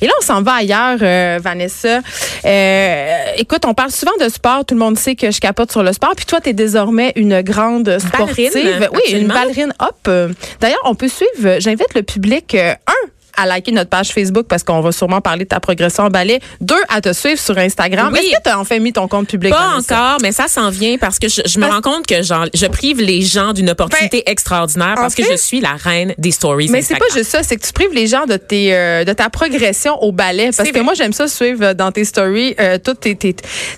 Et là, on s'en va ailleurs, euh, Vanessa. Euh, écoute, on parle souvent de sport. Tout le monde sait que je capote sur le sport. Puis toi, tu es désormais une grande sportive. oui, une ballerine. Hop. D'ailleurs, on peut suivre. J'invite le public. un à liker notre page Facebook parce qu'on va sûrement parler de ta progression en ballet. Deux, à te suivre sur Instagram. Oui. Est-ce que tu as enfin mis ton compte public? Pas encore, mais ça s'en vient parce que je, me rends compte que genre, je prive les gens d'une opportunité ben, extraordinaire parce que je suis la reine des stories. Mais c'est pas juste ça, c'est que tu prives les gens de tes euh, de ta progression au ballet. Parce que moi, j'aime ça suivre dans tes stories euh, toutes tes, tes,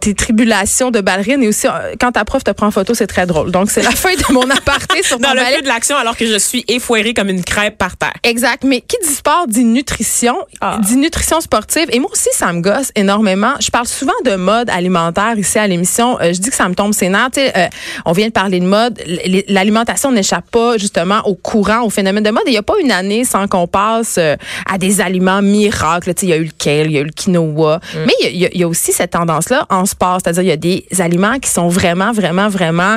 tes, tribulations de ballerine et aussi euh, quand ta prof te prend en photo, c'est très drôle. Donc c'est la fin de mon aparté sur dans le ballet. de l'action alors que je suis effoirée comme une crêpe par terre. Exact. Mais qui dit sport dit nutrition, ah. dit nutrition sportive. Et moi aussi, ça me gosse énormément. Je parle souvent de mode alimentaire ici à l'émission. Euh, je dis que ça me tombe ses nerfs. Euh, on vient de parler de mode. L'alimentation n'échappe pas justement au courant, au phénomène de mode. Il n'y a pas une année sans qu'on passe euh, à des aliments miracles. Il y a eu le kale, il y a eu le quinoa. Mm. Mais il y, a, aussi cette tendance-là en sport. C'est-à-dire il y a des aliments qui sont vraiment, vraiment, vraiment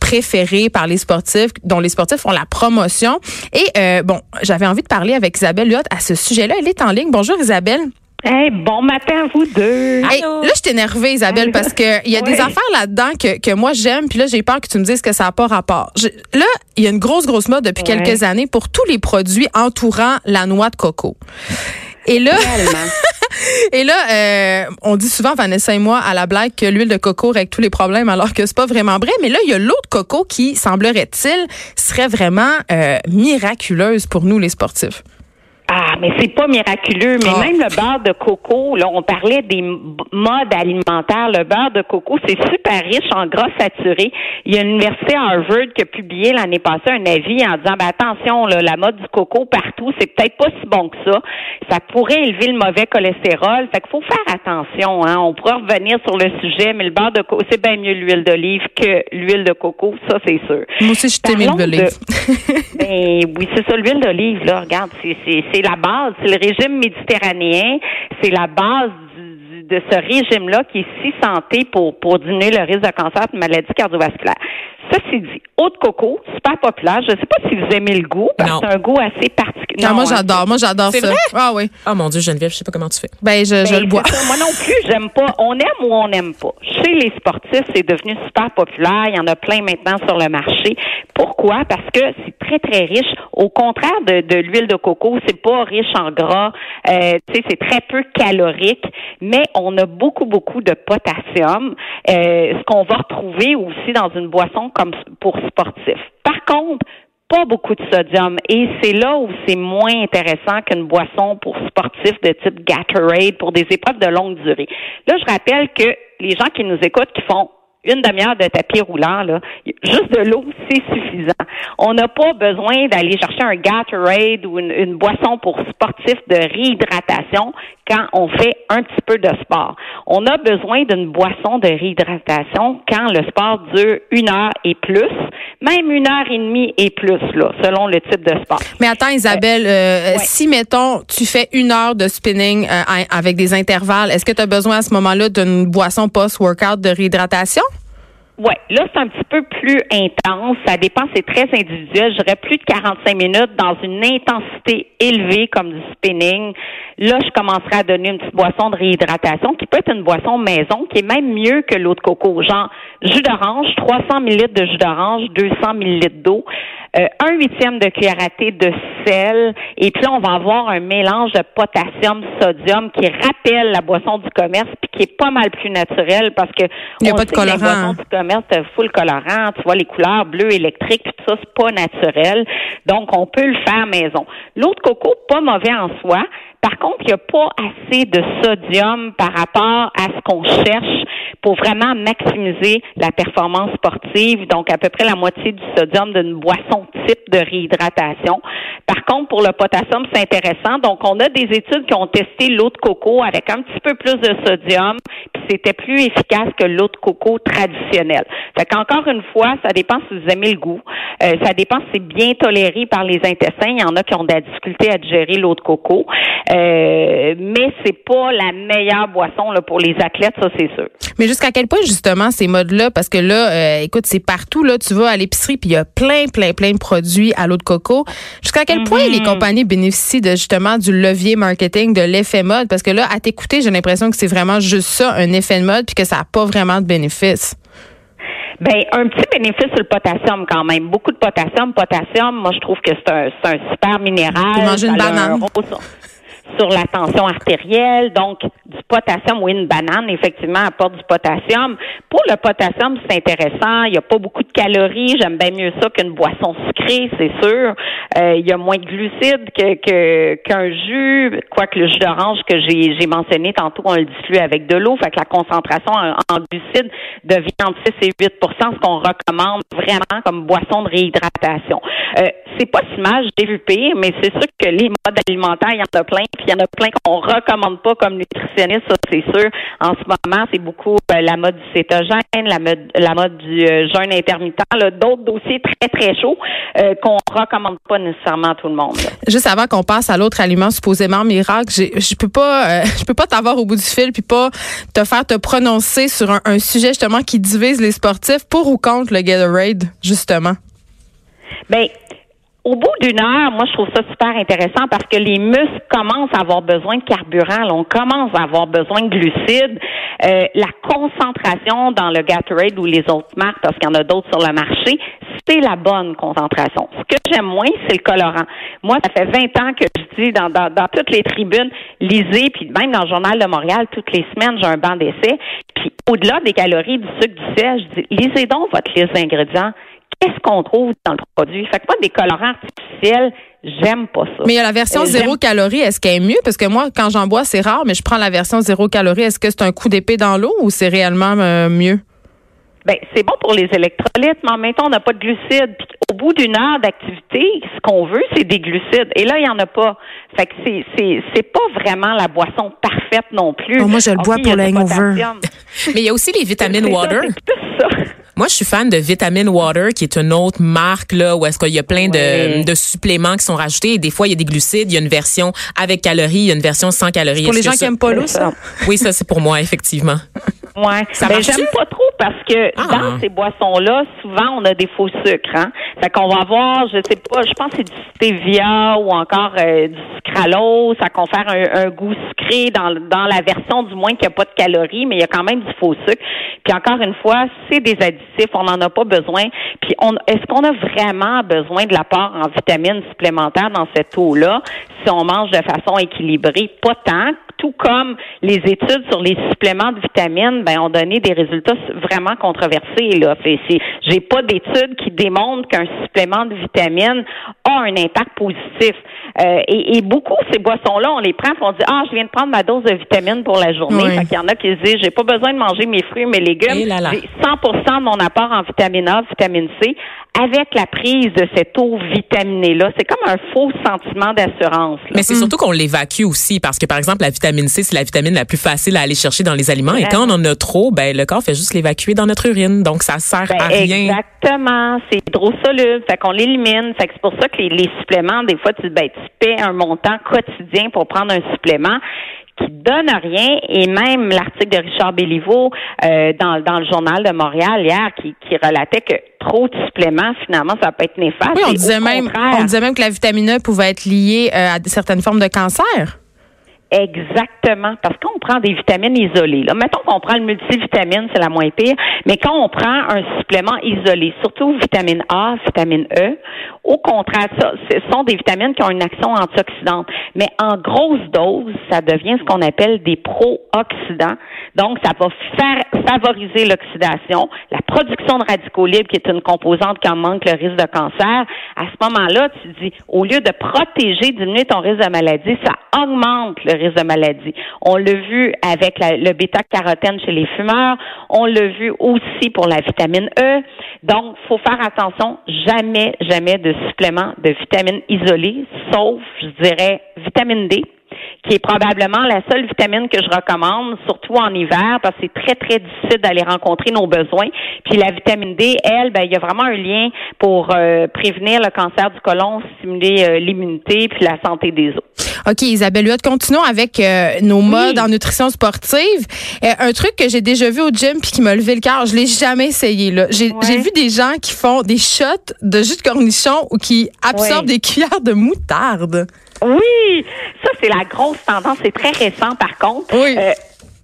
préférés par les sportifs, dont les sportifs font la promotion. Et bon, j'avais envie de parler avec Isabelle À ce sujet-là. Elle est en ligne. Bonjour Isabelle. Hey, bon matin à vous deux. là, je suis énervée, Isabelle, parce qu'il y a des affaires là-dedans que, que moi j'aime, puis là, j'ai peur que tu me dises que ça n'a pas rapport. là, il y a une grosse, grosse mode depuis quelques années pour tous les produits entourant la noix de coco. Et là, et là, euh, on dit souvent, Vanessa et moi, à la blague, que l'huile de coco règle tous les problèmes, alors que c'est pas vraiment vrai. Mais là, il y a l'eau de coco qui, semblerait-il, serait vraiment euh, miraculeuse pour nous, les sportifs. Ah, mais c'est pas miraculeux. Mais ah. même le beurre de coco, là, on parlait des modes alimentaires. Le beurre de coco, c'est super riche en gras saturé. Il y a l'université Harvard qui a publié l'année passée un avis en disant, ben, attention, là, la mode du coco partout, c'est peut-être pas si bon que ça. Ça pourrait élever le mauvais cholestérol. Fait qu'il faut faire attention. Hein. On pourra revenir sur le sujet, mais le beurre de coco, c'est bien mieux l'huile d'olive que l'huile de coco. Ça, c'est sûr. Moi aussi, je t'aime l'huile d'olive. ben, oui, c'est ça, l'huile d'olive, là. Regarde, c'est c'est la base, c'est le régime méditerranéen, c'est la base de ce régime-là qui est si santé pour, pour diminuer le risque de cancer et de maladie cardiovasculaire. Ceci dit, eau de coco, super populaire. Je ne sais pas si vous aimez le goût, parce que c'est un goût assez particulier. Non, moi hein, j'adore, moi j'adore ça. Vrai? Ah oui. Oh mon Dieu, Geneviève, je sais pas comment tu fais. Ben je, je ben, le bois. Moi non plus, j'aime pas. On aime ou on n'aime pas. Chez les sportifs, c'est devenu super populaire. Il y en a plein maintenant sur le marché. Pourquoi? Parce que c'est très, très riche. Au contraire de, de l'huile de coco, c'est pas riche en gras. Euh, tu sais, c'est très peu calorique, mais on a beaucoup, beaucoup de potassium. Euh, ce qu'on va retrouver aussi dans une boisson comme pour sportifs. Par contre, pas beaucoup de sodium et c'est là où c'est moins intéressant qu'une boisson pour sportifs de type Gatorade pour des épreuves de longue durée. Là, je rappelle que les gens qui nous écoutent qui font une demi-heure de tapis roulant, là, juste de l'eau, c'est suffisant. On n'a pas besoin d'aller chercher un Gatorade ou une, boisson pour sportifs de réhydratation quand on fait un petit peu de sport. On a besoin d'une boisson de réhydratation quand le sport dure une heure et plus, même une heure et demie et plus, là, selon le type de sport. Mais attends, Isabelle, euh, si, mettons, tu fais une heure de spinning euh, avec des intervalles, est-ce que tu as besoin à ce moment-là d'une boisson post-workout de réhydratation? Oui, là, c'est un petit peu plus intense. Ça dépend, c'est très individuel. J'aurais plus de 45 minutes dans une intensité élevée comme du spinning. Là, je commencerai à donner une petite boisson de réhydratation qui peut être une boisson maison, qui est même mieux que l'eau de coco. Genre, jus d'orange, 300 ml de jus d'orange, 200 ml d'eau, euh, un huitième de cuillère à thé de sel, et puis là, on va avoir un mélange de potassium, sodium qui rappelle la boisson du commerce, puis qui est pas mal plus naturel parce que il a pas de colorant. du commerce, c'est full colorant, tu vois les couleurs bleues électriques, tout ça, c'est pas naturel. Donc, on peut le faire maison. L'eau de coco, pas mauvais en soi. Par contre, il n'y a pas assez de sodium par rapport à ce qu'on cherche pour vraiment maximiser la performance sportive. Donc, à peu près la moitié du sodium d'une boisson type de réhydratation. Par contre, pour le potassium, c'est intéressant. Donc, on a des études qui ont testé l'eau de coco avec un petit peu plus de sodium, puis c'était plus efficace que l'eau de coco traditionnelle. Fait qu'encore une fois, ça dépend si vous aimez le goût. Euh, ça dépend si c'est bien toléré par les intestins. Il y en a qui ont de la difficulté à digérer l'eau de coco. Euh, mais c'est pas la meilleure boisson pour les athlètes, ça c'est sûr. Mais jusqu'à quel point justement ces modes-là, parce que là, euh, écoute, c'est partout là, tu vas à l'épicerie puis il y a plein, plein, plein de produits à l'eau de coco. Jusqu'à quel point les mhm. compagnies bénéficient de justement du levier marketing, de l'effet mode, parce que là, à t'écouter, j'ai l'impression que c'est vraiment juste ça, un effet de mode, puis que ça n'a pas vraiment de bénéfice. Ben, un petit bénéfice sur le potassium quand même. Beaucoup de potassium. Potassium, moi, je trouve que c'est un, un super minéral. Manger une banane sur la tension artérielle. Donc, du potassium, oui, une banane, effectivement, apporte du potassium. Pour le potassium, c'est intéressant. Il n'y a pas beaucoup de calories. J'aime bien mieux ça qu'une boisson sucrée, c'est sûr. Euh, il y a moins de glucides que, qu'un jus, quoique le jus d'orange que j'ai, j'ai mentionné tantôt, on le dilue avec de l'eau. Fait que la concentration en, glucides devient entre 6 et 8 ce qu'on recommande vraiment comme boisson de réhydratation. Euh, c'est pas si mal, j'ai vu pire, mais c'est sûr que les modes alimentaires, il y en a plein puis il y en a plein qu'on recommande pas comme nutritionniste, ça c'est sûr. En ce moment, c'est beaucoup euh, la mode du cétogène, la mode, la mode du euh, jeûne intermittent, d'autres dossiers très très chauds euh, qu'on recommande pas nécessairement à tout le monde. Juste avant qu'on passe à l'autre aliment supposément miracle, je peux pas, je peux pas t'avoir au bout du fil puis pas te faire te prononcer sur un, un sujet justement qui divise les sportifs pour ou contre le Gatorade justement. Ben, au bout d'une heure, moi, je trouve ça super intéressant parce que les muscles commencent à avoir besoin de carburant. on commence à avoir besoin de glucides. Euh, la concentration dans le Gatorade ou les autres marques, parce qu'il y en a d'autres sur le marché, c'est la bonne concentration. Ce que j'aime moins, c'est le colorant. Moi, ça fait 20 ans que je dis dans, toutes les tribunes, lisez, puis même dans le Journal de Montréal, toutes les semaines, j'ai un banc d'essai. Puis au-delà des calories, du sucre, du sel, je dis, lisez donc votre liste d'ingrédients qu'est-ce qu'on trouve dans le produit? Fait que moi, des colorants artificiels, j'aime pas ça. Mais il y a la version euh, zéro calorie. Est-ce qu'elle est mieux? Parce que moi, quand j'en bois, c'est rare, mais je prends la version zéro calorie. Est-ce que c'est un coup d'épée dans l'eau ou c'est réellement euh, mieux? Ben, c'est bon pour les électrolytes, mais en même temps, on n'a pas de glucides. Puis au bout d'une heure d'activité, ce qu'on veut, c'est des glucides. Et là, il n'y en a pas. Fait que c'est, c'est, c'est pas vraiment la boisson parfaite non plus. Oh, moi, je le bois pour le hangover. mais il y a aussi les vitamines water. Ça, moi, je suis fan de Vitamine Water, qui est une autre marque là où est-ce qu'il y a plein de, de, suppléments qui sont rajoutés. Et des fois, il y a des glucides. Il y a une version avec calories, il y a une version sans calories. Pour les gens qui aiment pas l'eau, ça? Oui, ça c'est pour moi effectivement. Ouais. Ça ben, j'aime pas trop parce que ah. dans ces boissons-là, souvent on a des faux sucres. Hein? Fait qu'on va avoir, je sais pas, je pense que c'est du stevia ou encore euh, du sucralose. Ça confère un, goût sucré dans, dans la version du moins qu'il n'y a pas de calories, mais il y a quand même du faux sucre. Puis encore une fois, c'est des on n'en a pas besoin. Puis on, est-ce qu'on a vraiment besoin de l'apport en vitamines supplémentaires dans cette eau-là si on mange de façon équilibrée? Pas tant tout comme les études sur les suppléments de vitamines, ben, ont donné des résultats vraiment controversés. Là. j'ai pas d'études qui démontrent qu'un supplément de vitamines a un impact positif. Euh, et, beaucoup ces boissons-là, on les prend, on dit ah, je viens de prendre ma dose de vitamines pour la journée. Il y en a qui se disent j'ai pas besoin de manger mes fruits, mes légumes. J'ai 100% de mon apport en vitamine A, vitamine C avec la prise de cette eau vitaminée-là. C'est comme un faux sentiment d'assurance. Mais c'est surtout qu'on l'évacue aussi parce que, par exemple, la vitamine C, c'est la vitamine la plus facile à aller chercher dans les aliments. Et quand on en a trop, ben, le corps fait juste l'évacuer dans notre urine. Donc, ça sert ben, à rien. Exactement. C'est trop soluble. Fait qu'on l'élimine. Fait que c'est pour ça que les, suppléments, des fois, tu, ben, tu paies un montant quotidien pour prendre un supplément qui donne rien et même l'article de Richard Béliveau euh, dans, dans le journal de Montréal hier qui, qui relatait que trop de suppléments finalement ça peut être néfaste. Oui, on disait même on disait même que la vitamine E pouvait être liée euh, à certaines formes de cancer. Exactement, parce qu'on prend des vitamines isolées. Là, mettons qu'on prend le multivitamine, c'est la moins pire, mais quand on prend un supplément isolé, surtout vitamine A, vitamine E, au contraire, ça, ce sont des vitamines qui ont une action antioxydante. Mais en grosse dose, ça devient ce qu'on appelle des pro-oxydants. Donc, ça va faire favoriser l'oxydation, la production de radicaux libres, qui est une composante qui en manque le risque de cancer. À ce moment-là, tu dis, au lieu de protéger, diminuer ton risque de maladie, ça augmente le risque de maladie. On l'a vu avec le bêta-carotène chez les fumeurs. On l'a vu aussi pour la vitamine E. Donc, faut faire attention. Jamais, jamais de supplément de vitamine isolée, sauf, je dirais, vitamine D qui est probablement la seule vitamine que je recommande, surtout en hiver, parce que c'est très, très difficile d'aller rencontrer nos besoins. Puis la vitamine D, elle, ben, il y a vraiment un lien pour euh, prévenir le cancer du côlon, stimuler euh, l'immunité puis la santé des os. OK, Isabelle Huot, continuons avec euh, nos modes en nutrition sportive. un truc que j'ai déjà vu au gym puis qui m'a levé le cœur, je l'ai jamais essayé. là. J'ai vu des gens qui font des shots de jus de cornichon ou qui absorbent des cuillères de moutarde. Oui, ça c'est la grosse tendance. C'est très récent par contre. Oui. Euh,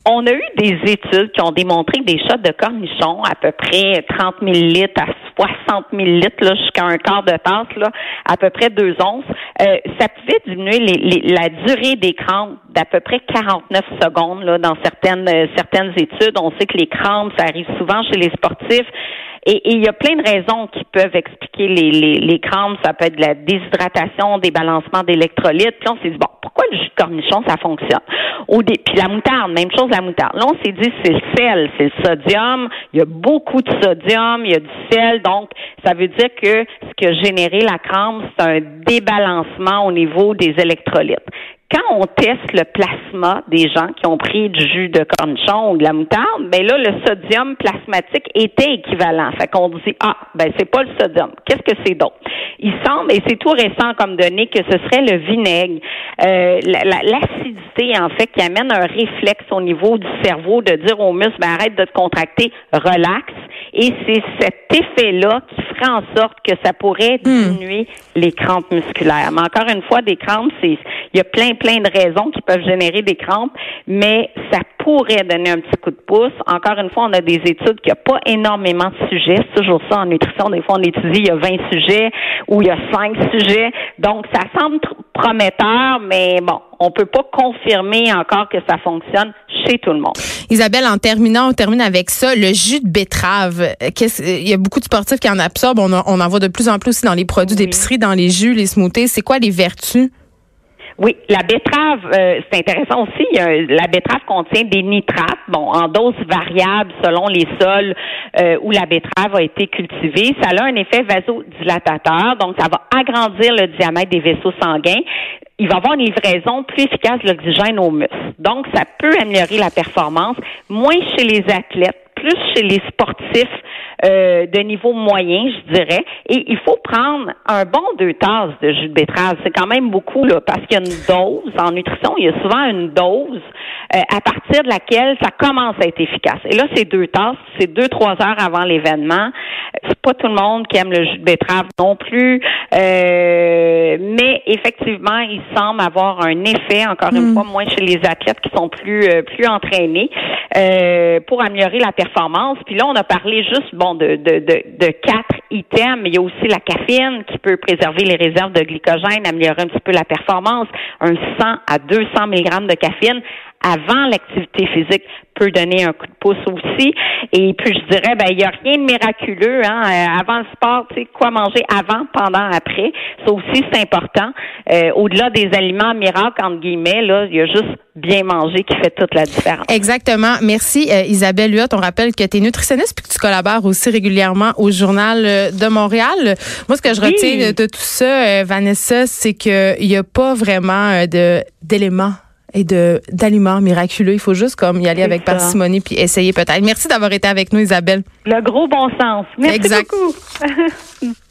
on a eu des études qui ont démontré que des shots de cornichons, à peu près 30 millilitres à 60 millilitres, là, jusqu'à un quart de tasse, là, à peu près deux onces, euh, ça pouvait diminuer les, la durée des crampes d'à peu près 49 secondes là, dans certaines, euh, certaines études. On sait que les crampes, ça arrive souvent chez les sportifs. Et il y a plein de raisons qui peuvent expliquer les, les, les crampes. Ça peut être de la déshydratation, des balancements d'électrolytes. Puis on s'est dit, bon, pourquoi le jus de cornichon, ça fonctionne? Puis la moutarde, même chose la moutarde. Là, on s'est dit, c'est le sel, c'est le sodium. Il y a beaucoup de sodium, il y a du sel. Donc, ça veut dire que ce qui a généré la crampe, c'est un débalancement au niveau des électrolytes quand on teste le plasma des gens qui ont pris du jus de cornichon ou de la moutarde, ben là, le sodium plasmatique était équivalent. Fait qu'on dit, ah, ben c'est pas le sodium. Qu'est-ce que c'est d'autre? Il semble, et c'est tout récent comme donné, que ce serait le vinaigre, euh, l'acidité, en fait, qui amène un réflexe au niveau du cerveau de dire au muscle, ben arrête de te contracter, relax. Et c'est cet effet-là qui ferait en sorte que ça pourrait hmm. diminuer les crampes musculaires. Mais encore une fois, des crampes, c'est il y a plein, plein de raisons qui peuvent générer des crampes, mais ça pourrait donner un petit coup de pouce. Encore une fois, on a des études qui n'ont pas énormément de sujets. C'est toujours ça en nutrition. Des fois, on étudie, il y a 20 sujets ou il y a 5 sujets. Donc, ça semble prometteur, mais bon, on peut pas confirmer encore que ça fonctionne chez tout le monde. Isabelle, en terminant, on termine avec ça. Le jus de betterave, il y a beaucoup de sportifs qui en absorbent. On, en voit de plus en plus aussi dans les produits d'épicerie, dans les jus, les smoothies. C'est quoi les vertus? Oui, la betterave, euh, c'est intéressant aussi. la betterave contient des nitrates, bon, en doses variables selon les sols euh, où la betterave a été cultivée. Ça a un effet vasodilatateur, donc ça va agrandir le diamètre des vaisseaux sanguins. Il va avoir une livraison plus efficace de l'oxygène aux muscles. Donc, ça peut améliorer la performance, moins chez les athlètes, plus chez les sportifs euh, de niveau moyen, je dirais. Et il faut prendre un bon deux tasses de jus de betterave. C'est quand même beaucoup, là, parce qu'il y a une dose en nutrition. Il y a souvent une dose euh, à partir de laquelle ça commence à être efficace. Et là, c'est deux tasses, c'est deux, trois heures avant l'événement. C'est pas tout le monde qui aime le jus de betterave non plus. Euh, mais effectivement, il semble avoir un effet, encore une hmm. fois, moins chez les athlètes qui sont plus, plus entraînés, pour améliorer la performance. Puis là, on a parlé juste, bon, de, de, de, quatre items, mais il y a aussi la caféine qui peut préserver les réserves de glycogène, améliorer un petit peu la performance. Un 100 à 200 mg de caféine avant l'activité physique peut donner un coup de pouce aussi. Et puis je dirais, ben il n'y a rien de miraculeux. Hein? Euh, avant le sport, tu sais quoi manger avant, pendant, après. Ça aussi c'est important. Euh, au-delà des aliments miracles entre guillemets, là, il y a juste bien manger qui fait toute la différence. Exactement. Merci euh, Isabelle Huot. On rappelle que tu es nutritionniste puis que tu collabores aussi régulièrement au journal de Montréal. Moi, ce que je retiens de tout ça, Vanessa, c'est qu'il n'y a pas vraiment de d'éléments et de d'aliments miraculeux. Il faut juste comme y aller avec parcimonie puis essayer peut-être. Merci d'avoir été avec nous, Isabelle. Le gros bon sens. Merci beaucoup.